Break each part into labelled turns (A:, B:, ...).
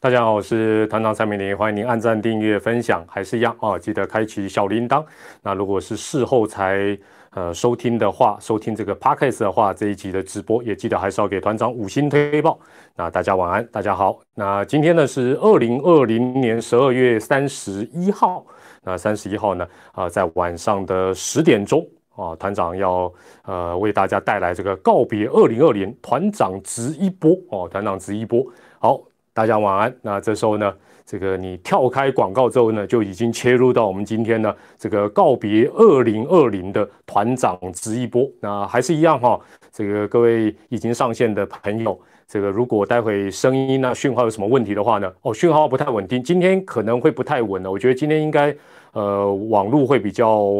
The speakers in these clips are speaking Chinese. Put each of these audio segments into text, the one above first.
A: 大家好，我是团长蔡明林，欢迎您按赞、订阅、分享，还是一样哦，记得开启小铃铛。那如果是事后才呃收听的话，收听这个 podcast 的话，这一集的直播也记得还是要给团长五星推报。那大家晚安，大家好。那今天呢是二零二零年十二月三十一号，那三十一号呢啊，在晚上的十点钟啊，团长要呃为大家带来这个告别二零二零团长直一波哦，团长直一波好。大家晚安。那这时候呢，这个你跳开广告之后呢，就已经切入到我们今天呢这个告别二零二零的团长直一波。那还是一样哈，这个各位已经上线的朋友，这个如果待会声音呢讯号有什么问题的话呢，哦，讯号不太稳定，今天可能会不太稳了。我觉得今天应该呃网络会比较。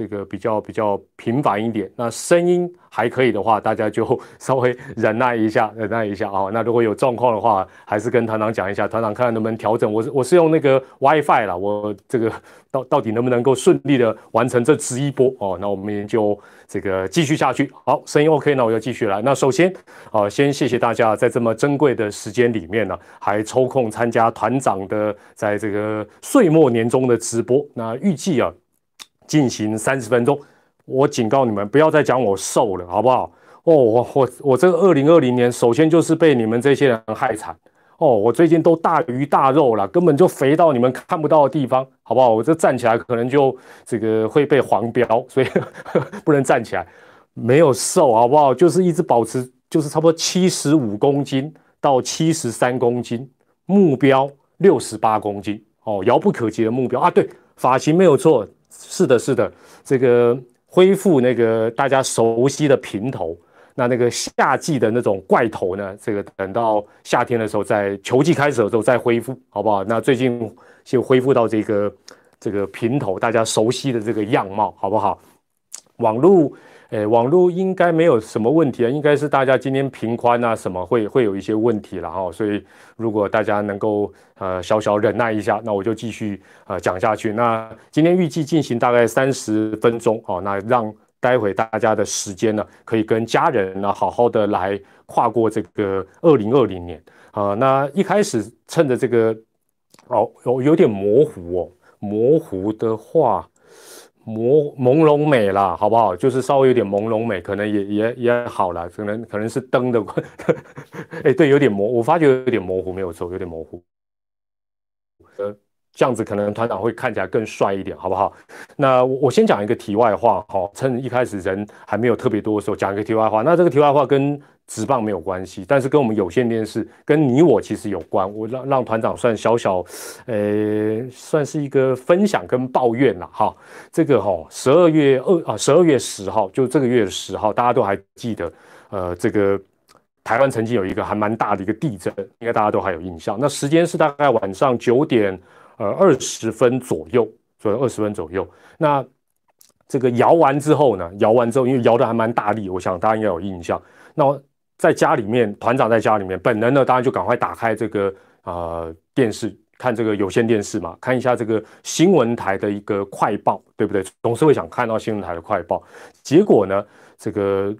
A: 这个比较比较频繁一点，那声音还可以的话，大家就稍微忍耐一下，忍耐一下啊。那如果有状况的话，还是跟团长讲一下，团长看看能不能调整。我是 我是用那个 WiFi 了，我这个到到底能不能够顺利的完成这直一波哦？那我们就这个继续下去。好，声音 OK，那我就继续来。那首先啊，先谢谢大家在这么珍贵的时间里面呢，还抽空参加团长的在这个岁末年终的直播。那预计啊。进行三十分钟，我警告你们不要再讲我瘦了，好不好？哦，我我我这个二零二零年，首先就是被你们这些人害惨哦。我最近都大鱼大肉了，根本就肥到你们看不到的地方，好不好？我这站起来可能就这个会被黄标，所以 不能站起来。没有瘦，好不好？就是一直保持，就是差不多七十五公斤到七十三公斤，目标六十八公斤哦，遥不可及的目标啊！对，发型没有错。是的，是的，这个恢复那个大家熟悉的平头，那那个夏季的那种怪头呢？这个等到夏天的时候，在球季开始的时候再恢复，好不好？那最近就恢复到这个这个平头，大家熟悉的这个样貌，好不好？网络。诶，网络应该没有什么问题啊，应该是大家今天频宽啊什么会会有一些问题了哈，所以如果大家能够呃小小忍耐一下，那我就继续呃讲下去。那今天预计进行大概三十分钟哦，那让待会大家的时间呢，可以跟家人呢好好的来跨过这个二零二零年啊。那一开始趁着这个哦有有点模糊哦，模糊的话。朦朦胧美啦，好不好？就是稍微有点朦胧美，可能也也也好了，可能可能是灯的关。哎，对，有点模，我发觉有点模糊，没有错，有点模糊。呃，这样子可能团长会看起来更帅一点，好不好？那我我先讲一个题外话，哈，趁一开始人还没有特别多的时候，讲一个题外话。那这个题外话跟。直棒没有关系，但是跟我们有线电视跟你我其实有关。我让让团长算小小，呃，算是一个分享跟抱怨了哈。这个哈，十二月二啊，十二月十号，就这个月的十号，大家都还记得。呃，这个台湾曾经有一个还蛮大的一个地震，应该大家都还有印象。那时间是大概晚上九点呃二十分左右，左右二十分左右。那这个摇完之后呢，摇完之后，因为摇的还蛮大力，我想大家应该有印象。那在家里面，团长在家里面，本人呢，当然就赶快打开这个呃电视，看这个有线电视嘛，看一下这个新闻台的一个快报，对不对？总是会想看到新闻台的快报。结果呢，这个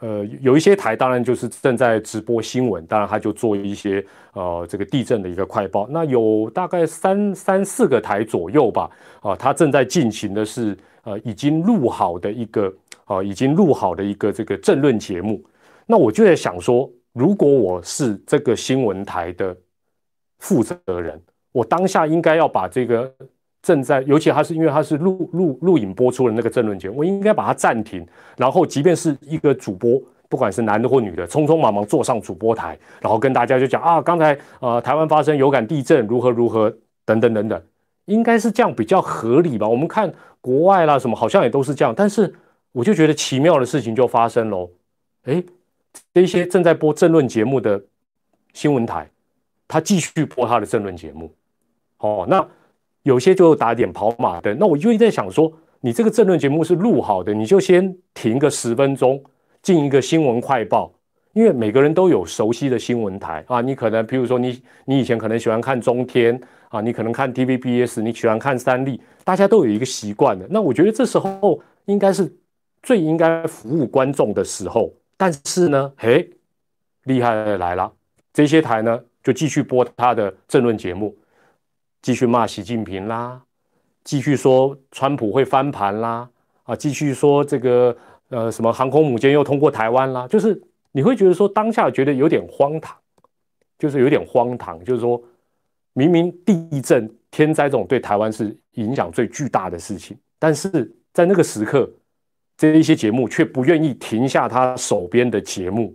A: 呃有一些台当然就是正在直播新闻，当然他就做一些呃这个地震的一个快报。那有大概三三四个台左右吧，啊，他正在进行的是呃已经录好的一个啊已经录好的一个这个政论节目。那我就在想说，如果我是这个新闻台的负责人，我当下应该要把这个正在，尤其他是因为他是录录录影播出的那个政论节目，我应该把它暂停，然后即便是一个主播，不管是男的或女的，匆匆忙忙坐上主播台，然后跟大家就讲啊，刚才呃台湾发生有感地震，如何如何等等等等，应该是这样比较合理吧？我们看国外啦什么，好像也都是这样，但是我就觉得奇妙的事情就发生喽，哎。这些正在播政论节目的新闻台，他继续播他的政论节目。哦，那有些就打点跑马灯。那我就一直在想说，你这个政论节目是录好的，你就先停个十分钟，进一个新闻快报。因为每个人都有熟悉的新闻台啊，你可能比如说你你以前可能喜欢看中天啊，你可能看 TVBS，你喜欢看三立，大家都有一个习惯的。那我觉得这时候应该是最应该服务观众的时候。但是呢，嘿，厉害的来了，这些台呢就继续播他的政论节目，继续骂习近平啦，继续说川普会翻盘啦，啊，继续说这个呃什么航空母舰又通过台湾啦，就是你会觉得说当下觉得有点荒唐，就是有点荒唐，就是说明明地震天灾这种对台湾是影响最巨大的事情，但是在那个时刻，这一些节目却不愿意停下他手边的节目，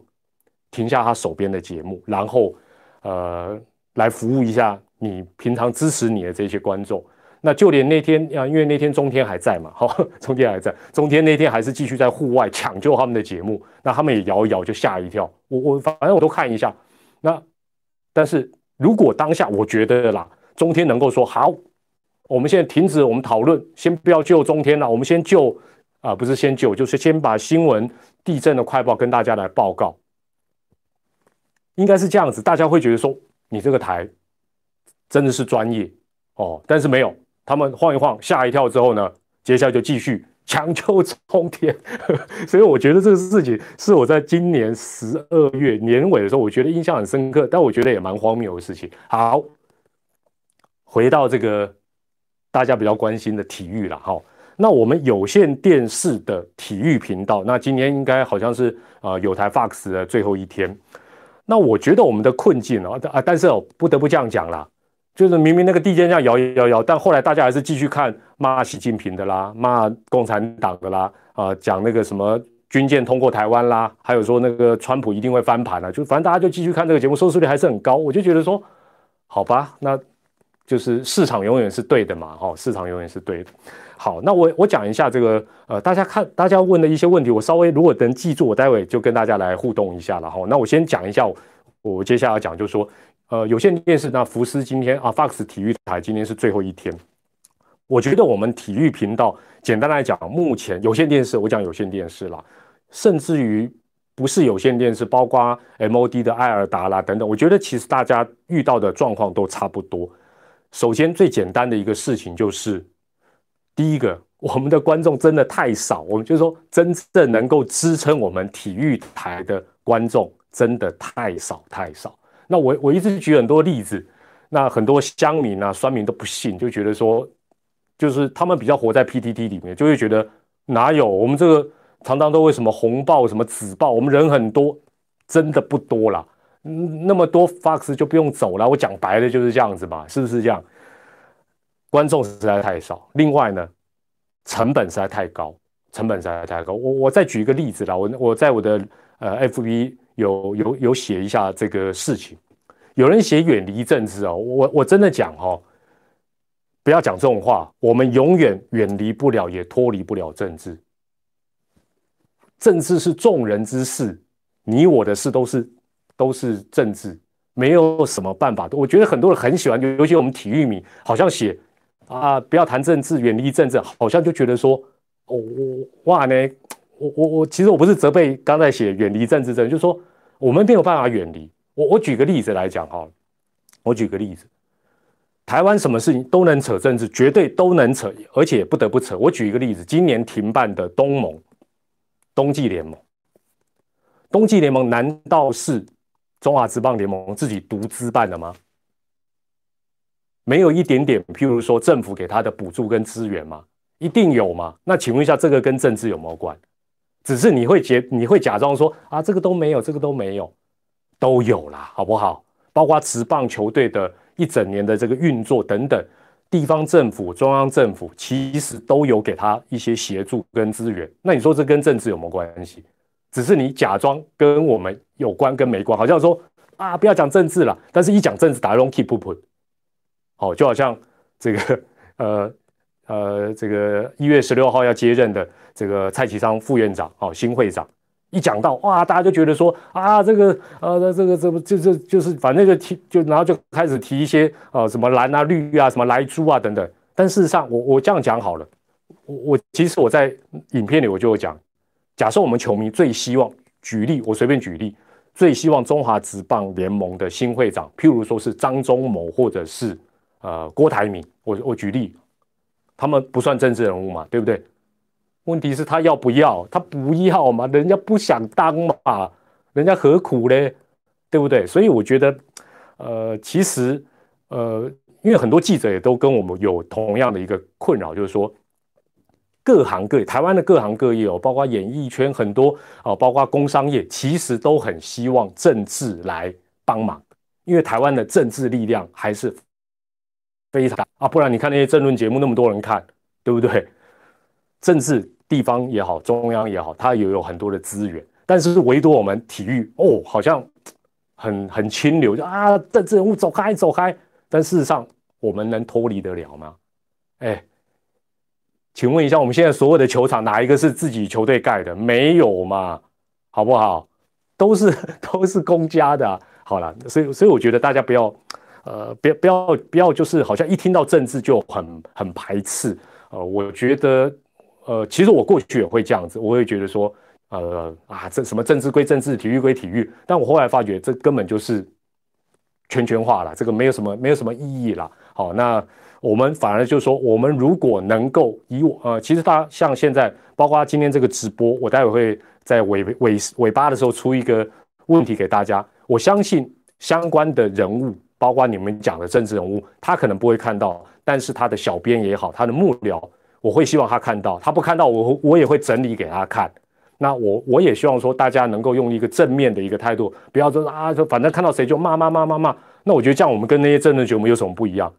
A: 停下他手边的节目，然后。呃，来服务一下你平常支持你的这些观众。那就连那天啊，因为那天中天还在嘛，哈，中天还在，中天那天还是继续在户外抢救他们的节目。那他们也摇一摇，就吓一跳。我我反正我都看一下。那但是如果当下我觉得啦，中天能够说好，我们现在停止我们讨论，先不要救中天了，我们先救啊，不是先救，就是先把新闻地震的快报跟大家来报告。应该是这样子，大家会觉得说你这个台真的是专业哦，但是没有，他们晃一晃吓一跳之后呢，接下来就继续抢救冲天，所以我觉得这个事情是我在今年十二月年尾的时候，我觉得印象很深刻，但我觉得也蛮荒谬的事情。好，回到这个大家比较关心的体育了哈，那我们有线电视的体育频道，那今年应该好像是啊有台 FOX 的最后一天。那我觉得我们的困境哦啊，但是哦不得不这样讲啦，就是明明那个地这样摇摇摇，但后来大家还是继续看骂习近平的啦，骂共产党的啦，啊讲那个什么军舰通过台湾啦，还有说那个川普一定会翻盘啊，就反正大家就继续看这个节目，收视率还是很高。我就觉得说，好吧，那就是市场永远是对的嘛，哈，市场永远是对的。好，那我我讲一下这个，呃，大家看大家问的一些问题，我稍微如果能记住，我待会就跟大家来互动一下了哈。那我先讲一下，我接下来讲就是说，呃，有线电视那福斯今天啊，FOX 体育台今天是最后一天，我觉得我们体育频道简单来讲，目前有线电视我讲有线电视啦，甚至于不是有线电视，包括 MOD 的艾尔达啦等等，我觉得其实大家遇到的状况都差不多。首先最简单的一个事情就是。第一个，我们的观众真的太少，我们就是说真正能够支撑我们体育台的观众真的太少太少。那我我一直举很多例子，那很多乡民啊、酸民都不信，就觉得说，就是他们比较活在 PTT 里面，就会觉得哪有我们这个常常都为什么红报什么紫报，我们人很多，真的不多啦。嗯，那么多 Fox 就不用走了。我讲白了就是这样子嘛，是不是这样？观众实在太少，另外呢，成本实在太高，成本实在太高。我我再举一个例子啦，我我在我的呃 FB 有有有写一下这个事情。有人写远离政治哦，我我真的讲哦，不要讲这种话。我们永远远离不了，也脱离不了政治。政治是众人之事，你我的事都是都是政治，没有什么办法。我觉得很多人很喜欢，尤其我们体育迷，好像写。啊，不要谈政治，远离政治，好像就觉得说，哦，我哇呢，我我我，其实我不是责备刚才写远离政治症，就是说我们没有办法远离。我我举个例子来讲哈，我举个例子，台湾什么事情都能扯政治，绝对都能扯，而且不得不扯。我举一个例子，今年停办的东盟，冬季联盟，冬季联盟难道是中华职棒联盟自己独资办的吗？没有一点点，譬如说政府给他的补助跟资源吗？一定有吗？那请问一下，这个跟政治有没有关？只是你会假你会假装说啊，这个都没有，这个都没有，都有啦，好不好？包括职棒球队的一整年的这个运作等等，地方政府、中央政府其实都有给他一些协助跟资源。那你说这跟政治有没有关系？只是你假装跟我们有关跟没关，好像说啊，不要讲政治了，但是一讲政治，打家 keep 不 put。哦，就好像这个 呃呃，这个一月十六号要接任的这个蔡其昌副院长，哦，新会长，一讲到哇，大家就觉得说啊，这个呃，这个这不就就就是反正就提就然后就开始提一些呃什么蓝啊绿啊什么来猪啊等等。但事实上，我我这样讲好了，我我其实我在影片里我就有讲，假设我们球迷最希望举例，我随便举例，最希望中华职棒联盟的新会长，譬如说是张忠谋或者是。呃，郭台铭，我我举例，他们不算政治人物嘛，对不对？问题是，他要不要？他不要嘛，人家不想当嘛，人家何苦嘞？对不对？所以我觉得，呃，其实呃，因为很多记者也都跟我们有同样的一个困扰，就是说各行各业，台湾的各行各业哦，包括演艺圈很多哦，包括工商业，其实都很希望政治来帮忙，因为台湾的政治力量还是非常大啊，不然你看那些政论节目那么多人看，对不对？政治地方也好，中央也好，它也有很多的资源。但是唯独我们体育哦，好像很很清流，就啊政治人物走开走开。但事实上，我们能脱离得了吗？哎，请问一下，我们现在所有的球场哪一个是自己球队盖的？没有嘛，好不好？都是 都是公家的。好了，所以所以我觉得大家不要呃，不要不要不要，就是好像一听到政治就很很排斥。呃，我觉得呃，其实我过去也会这样子，我会觉得说。呃啊，这什么政治归政治，体育归体育。但我后来发觉，这根本就是圈圈化了，这个没有什么没有什么意义了。好，那我们反而就是说，我们如果能够以我呃，其实大家像现在，包括今天这个直播，我待会会在尾尾尾巴的时候出一个问题给大家。我相信相关的人物，包括你们讲的政治人物，他可能不会看到，但是他的小编也好，他的幕僚，我会希望他看到。他不看到，我我也会整理给他看。那我我也希望说，大家能够用一个正面的一个态度，不要说啊，说反正看到谁就骂骂骂骂骂。那我觉得这样，我们跟那些政治节目有什么不一样？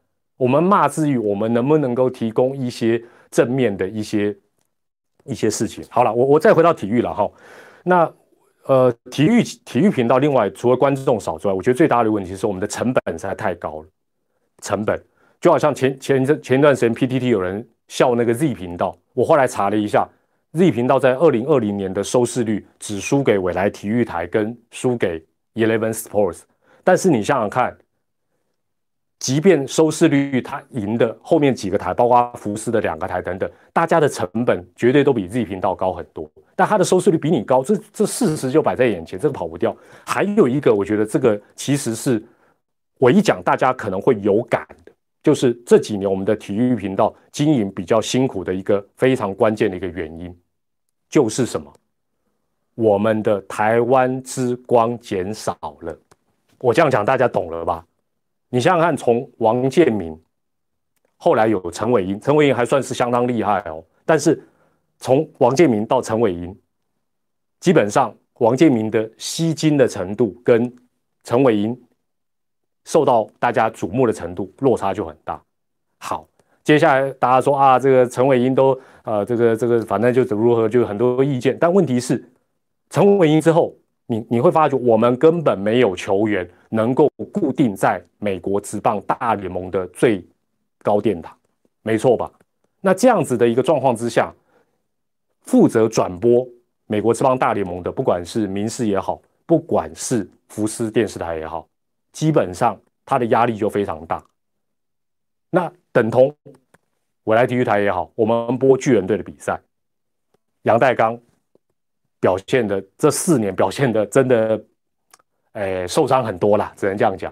A: 我们骂之余，我们能不能够提供一些正面的一些一些事情？好了，我我再回到体育了哈。那呃，体育体育频道，另外除了观众少之外，我觉得最大的问题是我们的成本实在太高了。成本就好像前前前一段时间 PTT 有人笑那个 Z 频道，我后来查了一下。Z 频道在二零二零年的收视率只输给未来体育台跟输给 Eleven Sports，但是你想想看，即便收视率它赢的后面几个台，包括福斯的两个台等等，大家的成本绝对都比 Z 频道高很多，但它的收视率比你高，这这事实就摆在眼前，这个跑不掉。还有一个，我觉得这个其实是我一讲大家可能会有感的，就是这几年我们的体育频道经营比较辛苦的一个非常关键的一个原因。就是什么？我们的台湾之光减少了。我这样讲，大家懂了吧？你想想看，从王建民，后来有陈伟英，陈伟英还算是相当厉害哦。但是从王建民到陈伟英，基本上王建民的吸金的程度跟陈伟英受到大家瞩目的程度落差就很大。好。接下来大家说啊，这个陈伟英都呃，这个这个反正就如何，就很多意见。但问题是，陈伟英之后，你你会发觉我们根本没有球员能够固定在美国职棒大联盟的最高殿堂，没错吧？那这样子的一个状况之下，负责转播美国职棒大联盟的，不管是民视也好，不管是福斯电视台也好，基本上他的压力就非常大。那等同未来体育台也好，我们播巨人队的比赛，杨代刚表现的这四年表现的真的，哎，受伤很多啦，只能这样讲。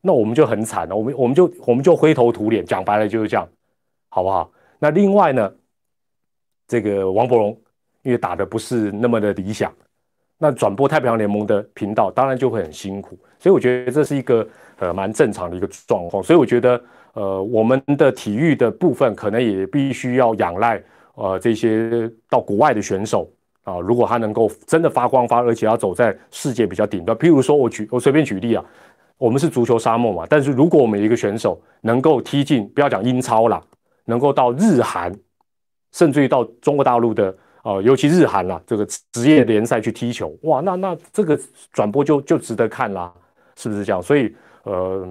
A: 那我们就很惨了，我们我们就我们就灰头土脸，讲白了就是这样，好不好？那另外呢，这个王伯荣因为打的不是那么的理想，那转播太平洋联盟的频道当然就会很辛苦，所以我觉得这是一个呃蛮正常的一个状况，所以我觉得。呃，我们的体育的部分可能也必须要仰赖呃这些到国外的选手啊，如果他能够真的发光发，而且要走在世界比较顶端，譬如说我举我随便举例啊，我们是足球沙漠嘛，但是如果我们一个选手能够踢进，不要讲英超啦，能够到日韩，甚至于到中国大陆的呃，尤其日韩啦这个职业联赛去踢球，哇，那那这个转播就就值得看啦，是不是这样？所以呃。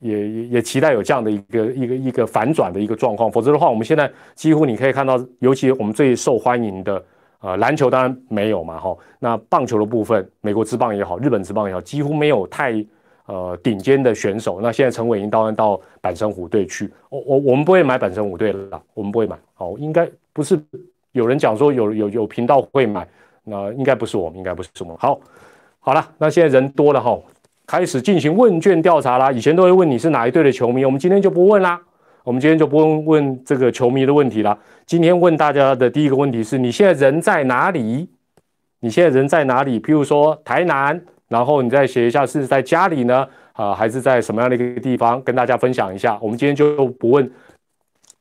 A: 也也也期待有这样的一个一个一个反转的一个状况，否则的话，我们现在几乎你可以看到，尤其我们最受欢迎的呃篮球当然没有嘛，哈，那棒球的部分，美国职棒也好，日本职棒也好，几乎没有太呃顶尖的选手。那现在陈伟霆当然到板神虎队去，我我我们不会买板神虎队了，我们不会买。好，应该不是有人讲说有有有频道会买，那应该不是我们，应该不是我们。好，好了，那现在人多了哈。开始进行问卷调查啦！以前都会问你是哪一队的球迷，我们今天就不问啦。我们今天就不问问这个球迷的问题了。今天问大家的第一个问题是：你现在人在哪里？你现在人在哪里？譬如说台南，然后你再写一下是在家里呢，啊，还是在什么样的一个地方跟大家分享一下？我们今天就不问，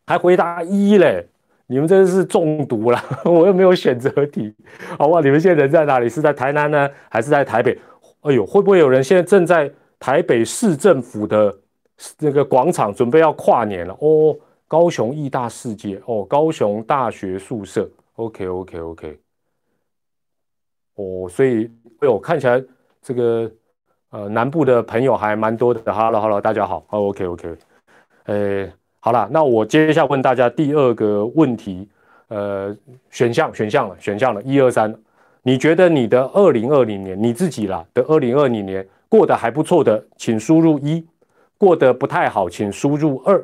A: 还回答一嘞？你们真的是中毒了，我又没有选择题，好不好？你们现在人在哪里？是在台南呢，还是在台北？哎呦，会不会有人现在正在台北市政府的那个广场准备要跨年了？哦，高雄艺大世界。哦，高雄大学宿舍，OK OK OK，哦，所以哎呦，看起来这个呃南部的朋友还蛮多的。Hello Hello，大家好，OK OK，呃。好了，那我接下来问大家第二个问题，呃，选项选项了，选项了，一二三，你觉得你的二零二零年你自己啦的二零二零年过得还不错的，请输入一；过得不太好，请输入二；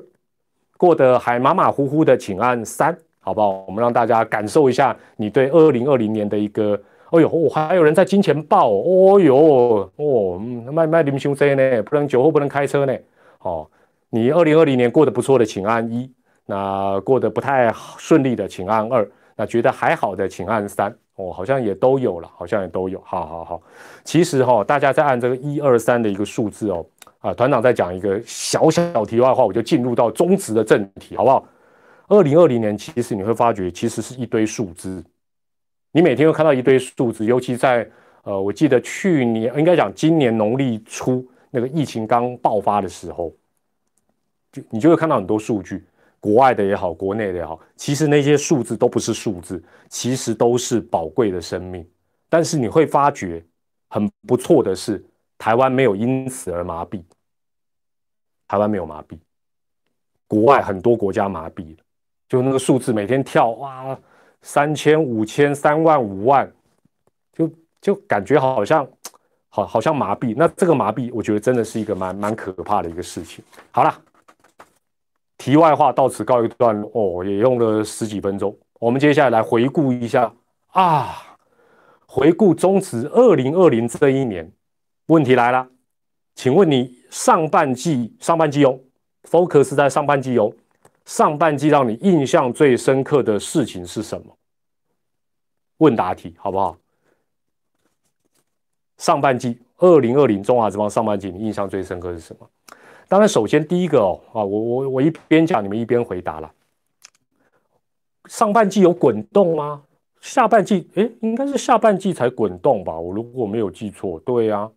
A: 过得还马马虎虎的，请按三，好不好？我们让大家感受一下你对二零二零年的一个，哦呦，还有人在金钱豹，哦呦，哦，卖卖零修车呢，不能酒后不能开车呢，哦。你二零二零年过得不错的，请按一；那过得不太顺利的，请按二；那觉得还好的，请按三。哦，好像也都有了，好像也都有。好好好，其实哈，大家在按这个一二三的一个数字哦。啊，团长在讲一个小小题外话，我就进入到中职的正题，好不好？二零二零年其实你会发觉，其实是一堆数字。你每天会看到一堆数字，尤其在呃，我记得去年应该讲今年农历初那个疫情刚爆发的时候。就你就会看到很多数据，国外的也好，国内的也好，其实那些数字都不是数字，其实都是宝贵的生命。但是你会发觉很不错的是，台湾没有因此而麻痹，台湾没有麻痹，国外很多国家麻痹了，就那个数字每天跳哇，三千、五千、三万、五万，就就感觉好像好好像麻痹。那这个麻痹，我觉得真的是一个蛮蛮可怕的一个事情。好了。题外话到此告一段落哦，也用了十几分钟。我们接下来来回顾一下啊，回顾中职二零二零这一年。问题来了，请问你上半季上半季哦，focus 在上半季哦，上半季让你印象最深刻的事情是什么？问答题好不好？上半季二零二零中华之邦上半季，你印象最深刻是什么？当然，首先第一个哦，啊，我我我一边讲，你们一边回答了。上半季有滚动吗？下半季，哎，应该是下半季才滚动吧？我如果没有记错，对呀，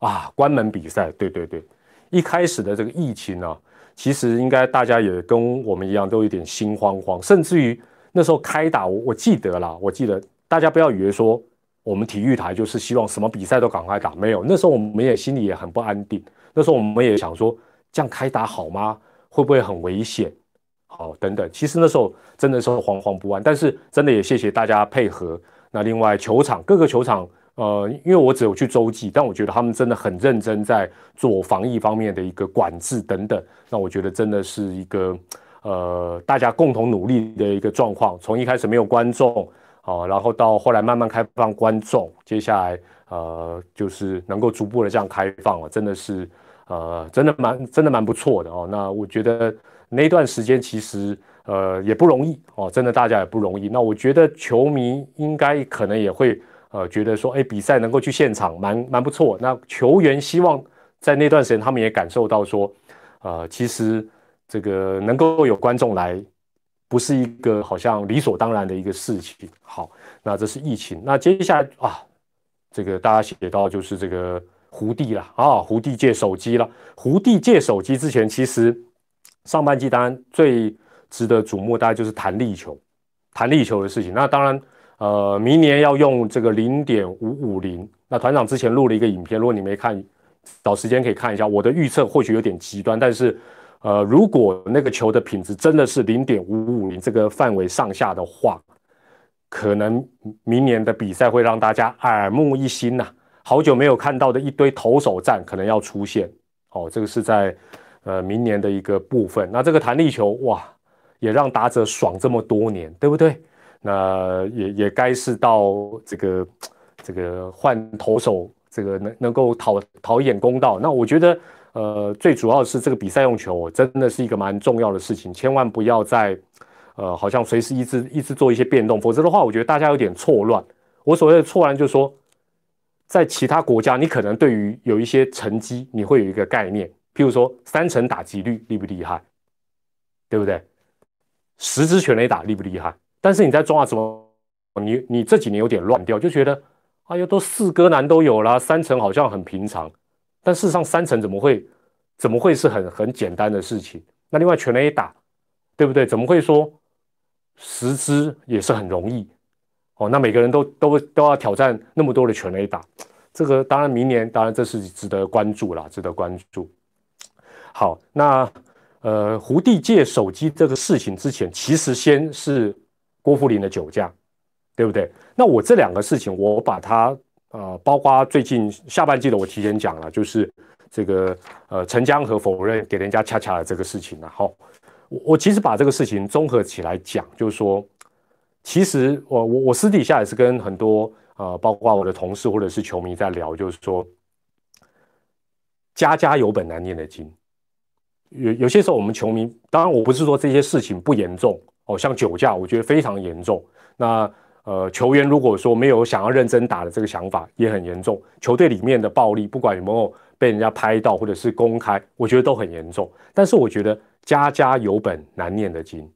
A: 啊，关门比赛，对对对，一开始的这个疫情呢，其实应该大家也跟我们一样，都有点心慌慌，甚至于那时候开打，我我记得啦，我记得大家不要以为说我们体育台就是希望什么比赛都赶快打，没有，那时候我们也心里也很不安定。那时候我们也想说，这样开打好吗？会不会很危险？好，等等。其实那时候真的是惶惶不安，但是真的也谢谢大家配合。那另外球场各个球场，呃，因为我只有去洲际，但我觉得他们真的很认真在做防疫方面的一个管制等等。那我觉得真的是一个呃大家共同努力的一个状况。从一开始没有观众，好，然后到后来慢慢开放观众，接下来呃就是能够逐步的这样开放了，真的是。呃，真的蛮真的蛮不错的哦。那我觉得那段时间其实呃也不容易哦，真的大家也不容易。那我觉得球迷应该可能也会呃觉得说，哎，比赛能够去现场蛮蛮不错。那球员希望在那段时间他们也感受到说，呃，其实这个能够有观众来，不是一个好像理所当然的一个事情。好，那这是疫情。那接下来啊，这个大家写到就是这个。胡弟了啊！胡弟借手机了。胡弟借手机之前，其实上半季当然最值得瞩目，大概就是弹力球，弹力球的事情。那当然，呃，明年要用这个零点五五零。那团长之前录了一个影片，如果你没看，找时间可以看一下。我的预测或许有点极端，但是，呃，如果那个球的品质真的是零点五五零这个范围上下的话，可能明年的比赛会让大家耳目一新呐。好久没有看到的一堆投手战可能要出现，哦，这个是在呃明年的一个部分。那这个弹力球哇，也让打者爽这么多年，对不对？那也也该是到这个这个换投手，这个能能够讨讨一点公道。那我觉得呃最主要是这个比赛用球真的是一个蛮重要的事情，千万不要在呃好像随时一直一直做一些变动，否则的话，我觉得大家有点错乱。我所谓的错乱就是说。在其他国家，你可能对于有一些成绩，你会有一个概念，譬如说三成打击率厉不厉害，对不对？十支全垒打厉不厉害？但是你在中华什么，你你这几年有点乱掉，就觉得哎呀，都四哥男都有了，三成好像很平常，但事实上三成怎么会怎么会是很很简单的事情？那另外全垒打，对不对？怎么会说十支也是很容易？哦，那每个人都都都要挑战那么多的全垒打，这个当然明年当然这是值得关注啦，值得关注。好，那呃胡弟借手机这个事情之前，其实先是郭富林的酒驾，对不对？那我这两个事情，我把它呃，包括最近下半季的我提前讲了，就是这个呃陈江河否认给人家恰恰的这个事情然后我我其实把这个事情综合起来讲，就是说。其实我我我私底下也是跟很多呃，包括我的同事或者是球迷在聊，就是说，家家有本难念的经。有有些时候我们球迷，当然我不是说这些事情不严重哦，像酒驾，我觉得非常严重。那呃，球员如果说没有想要认真打的这个想法，也很严重。球队里面的暴力，不管有没有被人家拍到或者是公开，我觉得都很严重。但是我觉得家家有本难念的经。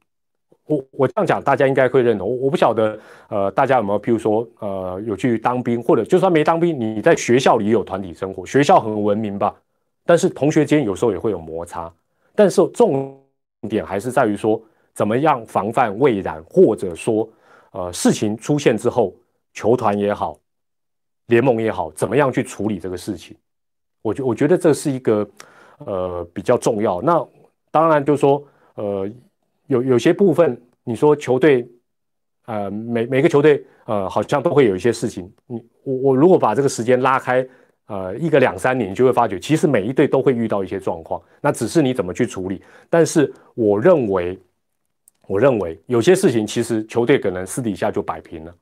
A: 我我这样讲，大家应该会认同。我不晓得，呃，大家有没有，譬如说，呃，有去当兵，或者就算没当兵，你在学校里有团体生活，学校很文明吧？但是同学间有时候也会有摩擦。但是重点还是在于说，怎么样防范未然，或者说，呃，事情出现之后，球团也好，联盟也好，怎么样去处理这个事情？我觉我觉得这是一个，呃，比较重要。那当然就是说，呃。有有些部分，你说球队，呃，每每个球队，呃，好像都会有一些事情。你我我如果把这个时间拉开，呃，一个两三年，你就会发觉，其实每一队都会遇到一些状况，那只是你怎么去处理。但是我认为，我认为有些事情其实球队可能私底下就摆平了，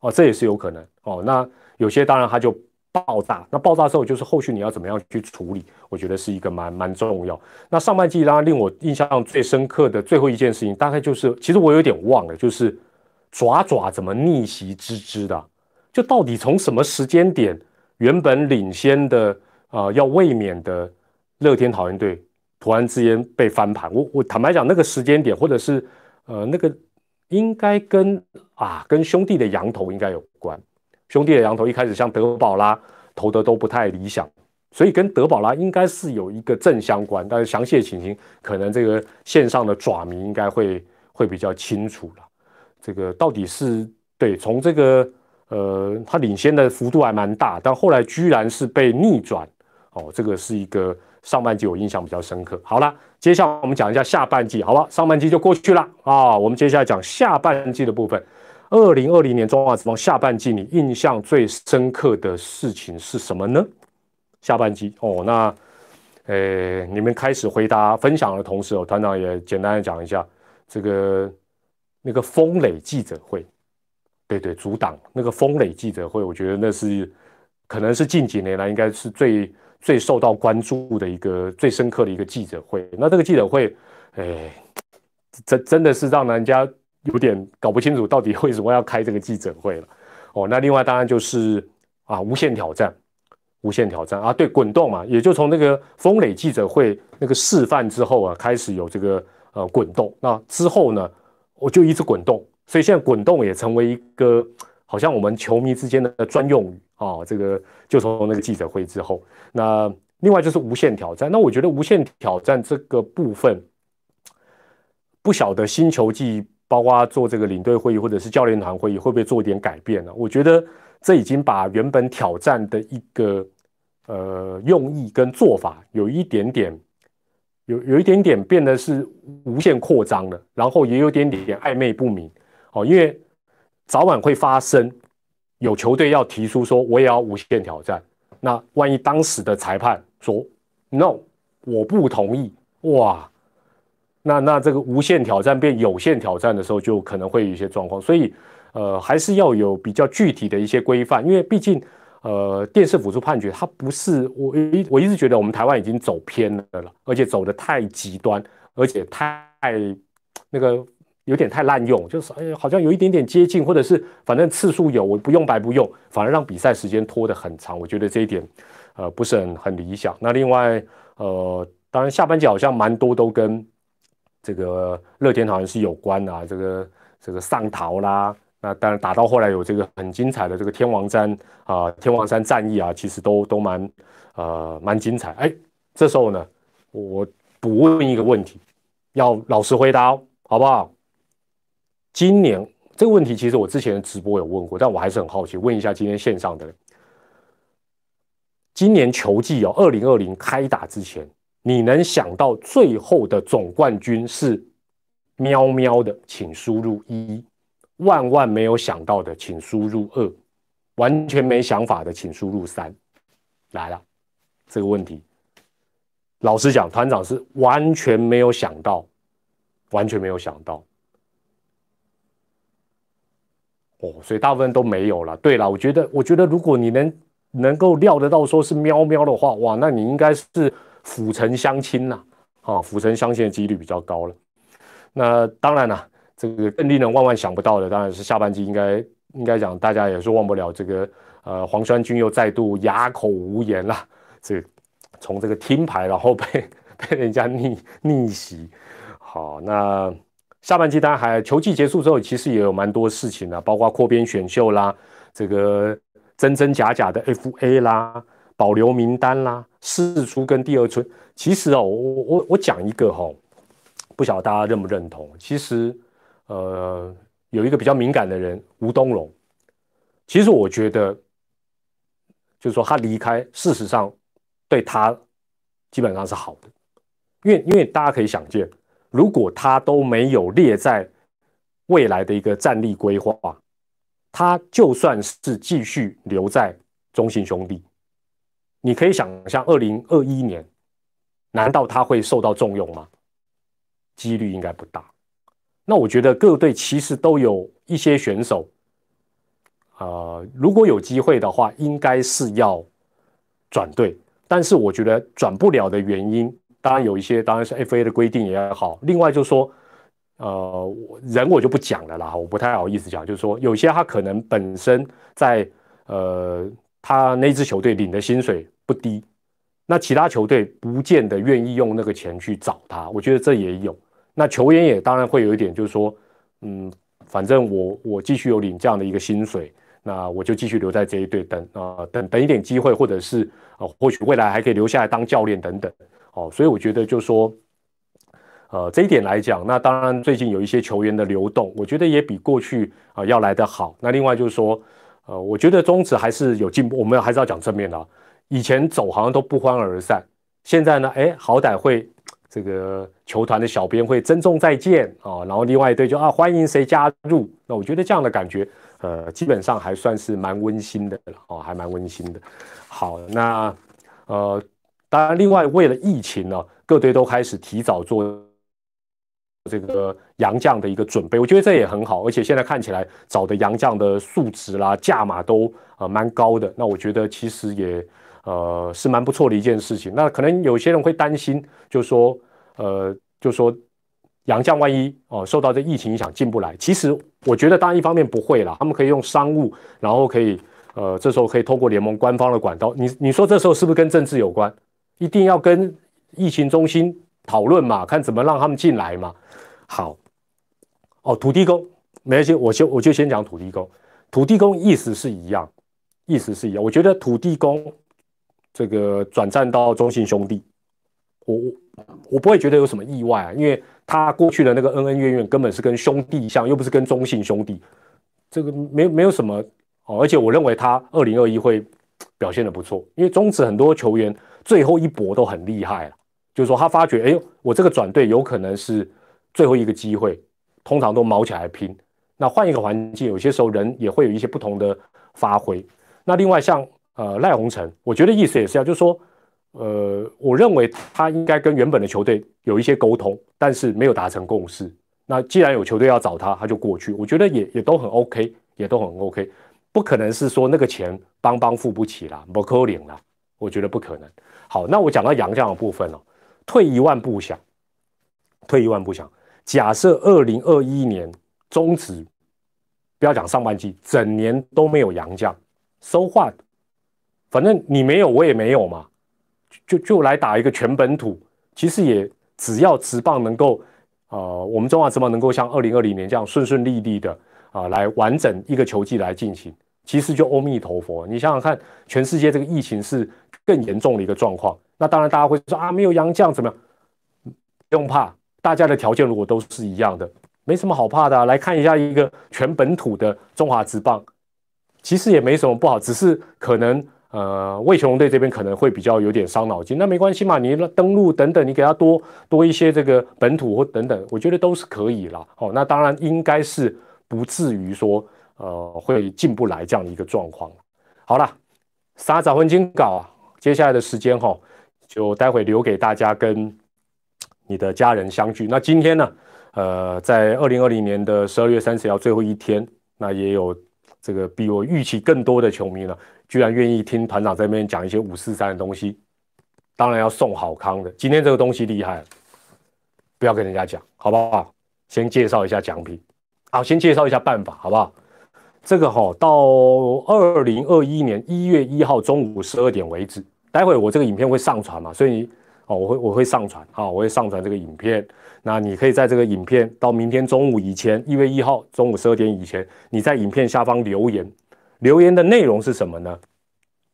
A: 哦，这也是有可能哦。那有些当然他就。爆炸，那爆炸之后就是后续你要怎么样去处理？我觉得是一个蛮蛮重要。那上半季当然令我印象最深刻的最后一件事情，大概就是其实我有点忘了，就是爪爪怎么逆袭之之的，就到底从什么时间点，原本领先的啊要卫冕的乐天桃园队突然之间被翻盘？我我坦白讲，那个时间点或者是呃那个应该跟啊跟兄弟的羊头应该有关。兄弟的羊头一开始像德保拉投的都不太理想，所以跟德保拉应该是有一个正相关，但是详细的情形可能这个线上的爪迷应该会会比较清楚了。这个到底是对从这个呃他领先的幅度还蛮大，但后来居然是被逆转哦，这个是一个上半季我印象比较深刻。好了，接下来我们讲一下下半季，好吧？上半季就过去了啊，我们接下来讲下半季的部分。二零二零年中华职棒下半季，你印象最深刻的事情是什么呢？下半季哦，那，呃，你们开始回答分享的同时，哦，团长也简单的讲一下这个那个风磊记者会，对对，阻挡那个风磊记者会，我觉得那是可能是近几年来应该是最最受到关注的一个最深刻的一个记者会。那这个记者会，哎，真真的是让人家。有点搞不清楚到底为什么要开这个记者会了，哦，那另外当然就是啊，无限挑战，无限挑战。啊，对，滚动嘛，也就从那个风磊记者会那个示范之后啊，开始有这个呃滚动，那之后呢，我就一直滚动，所以现在滚动也成为一个好像我们球迷之间的专用语啊，这个就从那个记者会之后，那另外就是无限挑战，那我觉得无限挑战这个部分，不晓得新球季。包括做这个领队会议或者是教练团会议，会不会做一点改变呢？我觉得这已经把原本挑战的一个呃用意跟做法有一点点有有一点点变得是无限扩张了，然后也有点点暧昧不明哦，因为早晚会发生有球队要提出说我也要无限挑战，那万一当时的裁判说 no 我不同意哇。那那这个无限挑战变有限挑战的时候，就可能会有一些状况，所以呃还是要有比较具体的一些规范，因为毕竟呃电视辅助判决它不是我一我一直觉得我们台湾已经走偏了了，而且走的太极端，而且太那个有点太滥用，就是哎，好像有一点点接近，或者是反正次数有，我不用白不用，反而让比赛时间拖得很长。我觉得这一点，呃，不是很很理想。那另外，呃，当然下半季好像蛮多都跟这个乐天好像是有关啊，这个这个上逃啦，那当然打到后来有这个很精彩的这个天王山啊，天王山战役啊，其实都都蛮呃蛮精彩。哎，这时候呢，我补问一个问题，要老实回答，哦好不好？今年这个问题，其实我之前直播有问过，但我还是很好奇，问一下今天线上的人：今年球季哦，二零二零开打之前，你能想到最后的总冠军是喵喵的，请输入一；万万没有想到的，请输入二；完全没想法的，请输入三。来了，这个问题，老实讲，团长是完全没有想到，完全没有想到。哦，所以大部分都没有了。对了，我觉得，我觉得如果你能能够料得到说是喵喵的话，哇，那你应该是辅城相亲呐，啊，辅城相亲的几率比较高了。那当然了，这个更令人万万想不到的，当然是下半季应该应该讲，大家也是忘不了这个，呃，黄川军又再度哑口无言了。这从这个听牌，然后被 被人家逆逆袭，好，那。下半季当然还球季结束之后，其实也有蛮多事情的，包括扩编选秀啦，这个真真假假的 FA 啦，保留名单啦，四出跟第二春。其实哦，我我我讲一个哈，不晓得大家认不认同。其实呃，有一个比较敏感的人吴东荣，其实我觉得就是说他离开，事实上对他基本上是好的，因为因为大家可以想见。如果他都没有列在未来的一个战力规划，他就算是继续留在中信兄弟，你可以想象，二零二一年，难道他会受到重用吗？几率应该不大。那我觉得各队其实都有一些选手，呃，如果有机会的话，应该是要转队，但是我觉得转不了的原因。当然有一些，当然是 FA 的规定也好。另外就是说，呃，人我就不讲了啦，我不太好意思讲。就是说，有些他可能本身在呃，他那支球队领的薪水不低，那其他球队不见得愿意用那个钱去找他。我觉得这也有。那球员也当然会有一点，就是说，嗯，反正我我继续有领这样的一个薪水，那我就继续留在这一队，等啊等等一点机会，或者是啊，或许未来还可以留下来当教练等等。哦，所以我觉得就是说，呃，这一点来讲，那当然最近有一些球员的流动，我觉得也比过去啊要来得好。那另外就是说，呃，我觉得中职还是有进步，我们还是要讲正面的啊。以前走好像都不欢而散，现在呢，哎，好歹会这个球团的小编会珍重再见啊，然后另外一队就啊欢迎谁加入。那我觉得这样的感觉，呃，基本上还算是蛮温馨的了哦，还蛮温馨的。好，那呃。当然，另外为了疫情呢，各队都开始提早做这个洋将的一个准备，我觉得这也很好。而且现在看起来找的洋将的素质啦、价码都呃蛮高的。那我觉得其实也呃是蛮不错的一件事情。那可能有些人会担心，就说呃就说洋将万一哦受到这疫情影响进不来。其实我觉得当然一方面不会啦，他们可以用商务，然后可以呃这时候可以透过联盟官方的管道。你你说这时候是不是跟政治有关？一定要跟疫情中心讨论嘛，看怎么让他们进来嘛。好，哦，土地公，没关系，我就我就先讲土地公。土地公意思是一样，意思是一样。我觉得土地公这个转战到中信兄弟，我我我不会觉得有什么意外啊，因为他过去的那个恩恩怨怨根本是跟兄弟像，又不是跟中信兄弟，这个没没有什么哦。而且我认为他二零二一会表现的不错，因为中职很多球员。最后一搏都很厉害了，就是说他发觉，哎呦，我这个转队有可能是最后一个机会，通常都毛起来拼。那换一个环境，有些时候人也会有一些不同的发挥。那另外像呃赖鸿成，我觉得意思也是要，就是说，呃，我认为他应该跟原本的球队有一些沟通，但是没有达成共识。那既然有球队要找他，他就过去，我觉得也也都很 OK，也都很 OK，不可能是说那个钱帮帮付不起啦，不可领啦，我觉得不可能。好，那我讲到杨绛的部分哦，退一万步想，退一万步想，假设二零二一年中值，不要讲上半季，整年都没有洋将，so what？反正你没有，我也没有嘛，就就来打一个全本土。其实也只要职棒能够，呃，我们中华职棒能够像二零二零年这样顺顺利利的啊，来完整一个球季来进行，其实就阿弥陀佛。你想想看，全世界这个疫情是更严重的一个状况，那当然大家会说啊，没有洋将怎么样？不用怕，大家的条件如果都是一样的，没什么好怕的。来看一下一个全本土的中华职棒，其实也没什么不好，只是可能。呃，魏雄龙队这边可能会比较有点伤脑筋，那没关系嘛，你登录等等，你给他多多一些这个本土或等等，我觉得都是可以啦。哦，那当然应该是不至于说呃会进不来这样的一个状况。好了，沙早婚金稿，接下来的时间哈，就待会留给大家跟你的家人相聚。那今天呢，呃，在二零二零年的十二月三十号最后一天，那也有这个比我预期更多的球迷呢。居然愿意听团长在那边讲一些五四三的东西，当然要送好康的。今天这个东西厉害，不要跟人家讲，好不好？先介绍一下奖品，好，先介绍一下办法，好不好？这个哈，到二零二一年一月一号中午十二点为止，待会我这个影片会上传嘛，所以哦，我会我会上传，好，我会上传这个影片。那你可以在这个影片到明天中午以前，一月一号中午十二点以前，你在影片下方留言。留言的内容是什么呢？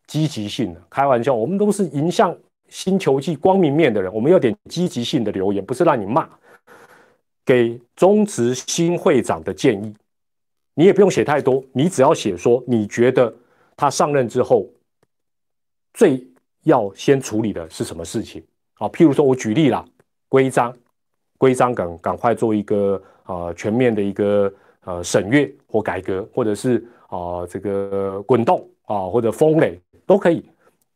A: 积极性的，开玩笑，我们都是迎向新球季光明面的人，我们要点积极性的留言，不是让你骂。给中职新会长的建议，你也不用写太多，你只要写说你觉得他上任之后最要先处理的是什么事情啊？譬如说我举例啦，规章，规章赶赶快做一个啊全面的一个呃审阅或改革，或者是。啊，这个滚动啊，或者风雷都可以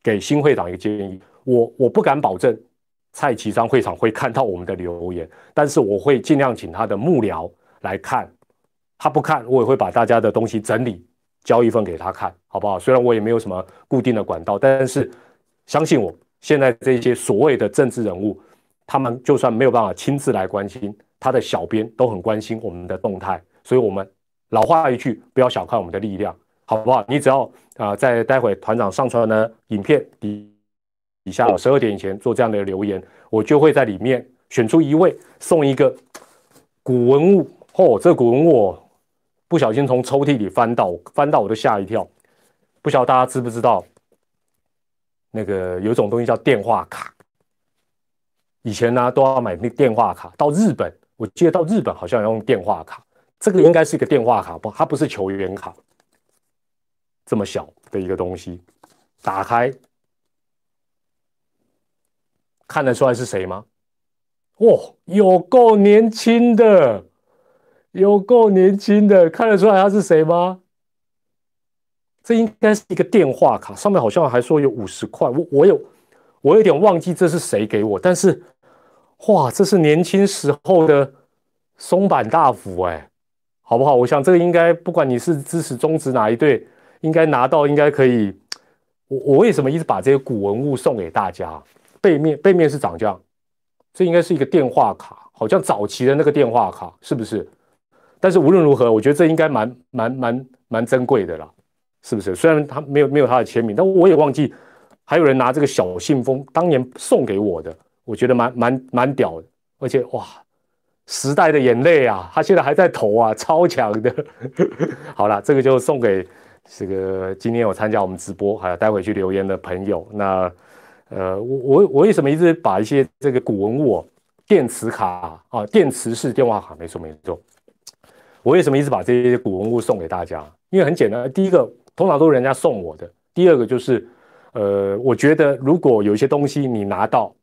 A: 给新会长一个建议。我我不敢保证蔡启章会长会看到我们的留言，但是我会尽量请他的幕僚来看。他不看，我也会把大家的东西整理交一份给他看，好不好？虽然我也没有什么固定的管道，但是相信我，现在这些所谓的政治人物，他们就算没有办法亲自来关心，他的小编都很关心我们的动态，所以我们。老话一句，不要小看我们的力量，好不好？你只要啊，在待会团长上传的影片底底下十二点以前做这样的留言，我就会在里面选出一位送一个古文物。哦，这古文物哦不小心从抽屉里翻到，翻到我都吓一跳。不晓得大家知不知道，那个有一种东西叫电话卡。以前呢都要买那电话卡，到日本我记得到日本好像要用电话卡。这个应该是一个电话卡，不，它不是球员卡，这么小的一个东西，打开看得出来是谁吗？哇，有够年轻的，有够年轻的，看得出来他是谁吗？这应该是一个电话卡，上面好像还说有五十块，我我有，我有点忘记这是谁给我，但是，哇，这是年轻时候的松坂大辅哎。好不好？我想这个应该，不管你是支持中职哪一队，应该拿到，应该可以。我我为什么一直把这些古文物送给大家？背面背面是长这样，这应该是一个电话卡，好像早期的那个电话卡，是不是？但是无论如何，我觉得这应该蛮蛮蛮蛮珍贵的啦，是不是？虽然他没有没有他的签名，但我也忘记还有人拿这个小信封当年送给我的，我觉得蛮蛮蛮屌的，而且哇。时代的眼泪啊，他现在还在投啊，超强的。好了，这个就送给这个今天有参加我们直播，还有待会去留言的朋友。那呃，我我我为什么一直把一些这个古文物、电磁卡啊、电磁式电话卡，没错没错。我为什么一直把这些古文物送给大家？因为很简单，第一个通常都是人家送我的，第二个就是呃，我觉得如果有一些东西你拿到，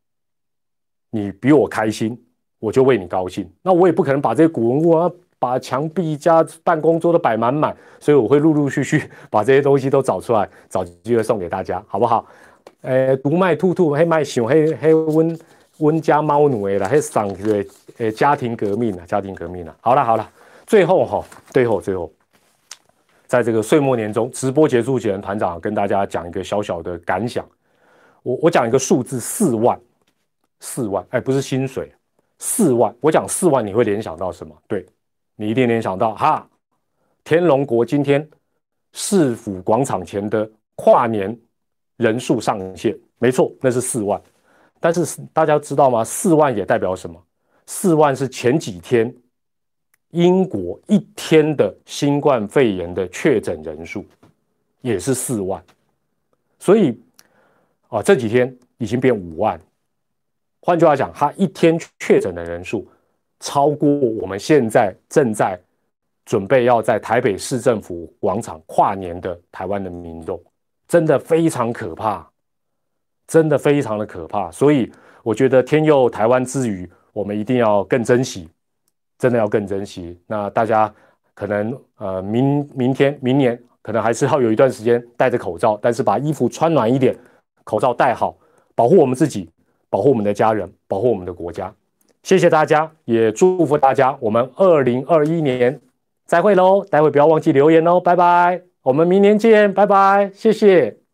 A: 你比我开心。我就为你高兴，那我也不可能把这些古文物啊，把墙壁加办公桌都摆满满，所以我会陆陆续续 把这些东西都找出来，找机会送给大家，好不好？呃，独卖兔兔，黑卖熊，黑黑温温家猫奴的啦，黑上个呃家庭革命啊，家庭革命啊，好了好了，最后哈，最后最后，在这个岁末年终直播结束前，团长跟大家讲一个小小的感想，我我讲一个数字四万，四万，哎，不是薪水。四万，我讲四万，你会联想到什么？对，你一定联想到哈，天龙国今天市府广场前的跨年人数上限，没错，那是四万。但是大家知道吗？四万也代表什么？四万是前几天英国一天的新冠肺炎的确诊人数，也是四万。所以啊，这几天已经变五万。换句话讲，他一天确诊的人数超过我们现在正在准备要在台北市政府广场跨年的台湾的民众，真的非常可怕，真的非常的可怕。所以我觉得天佑台湾之余，我们一定要更珍惜，真的要更珍惜。那大家可能呃明明天明年可能还是要有一段时间戴着口罩，但是把衣服穿暖一点，口罩戴好，保护我们自己。保护我们的家人，保护我们的国家，谢谢大家，也祝福大家。我们二零二一年再会喽！待会不要忘记留言哦，拜拜！我们明年见，拜拜！谢谢。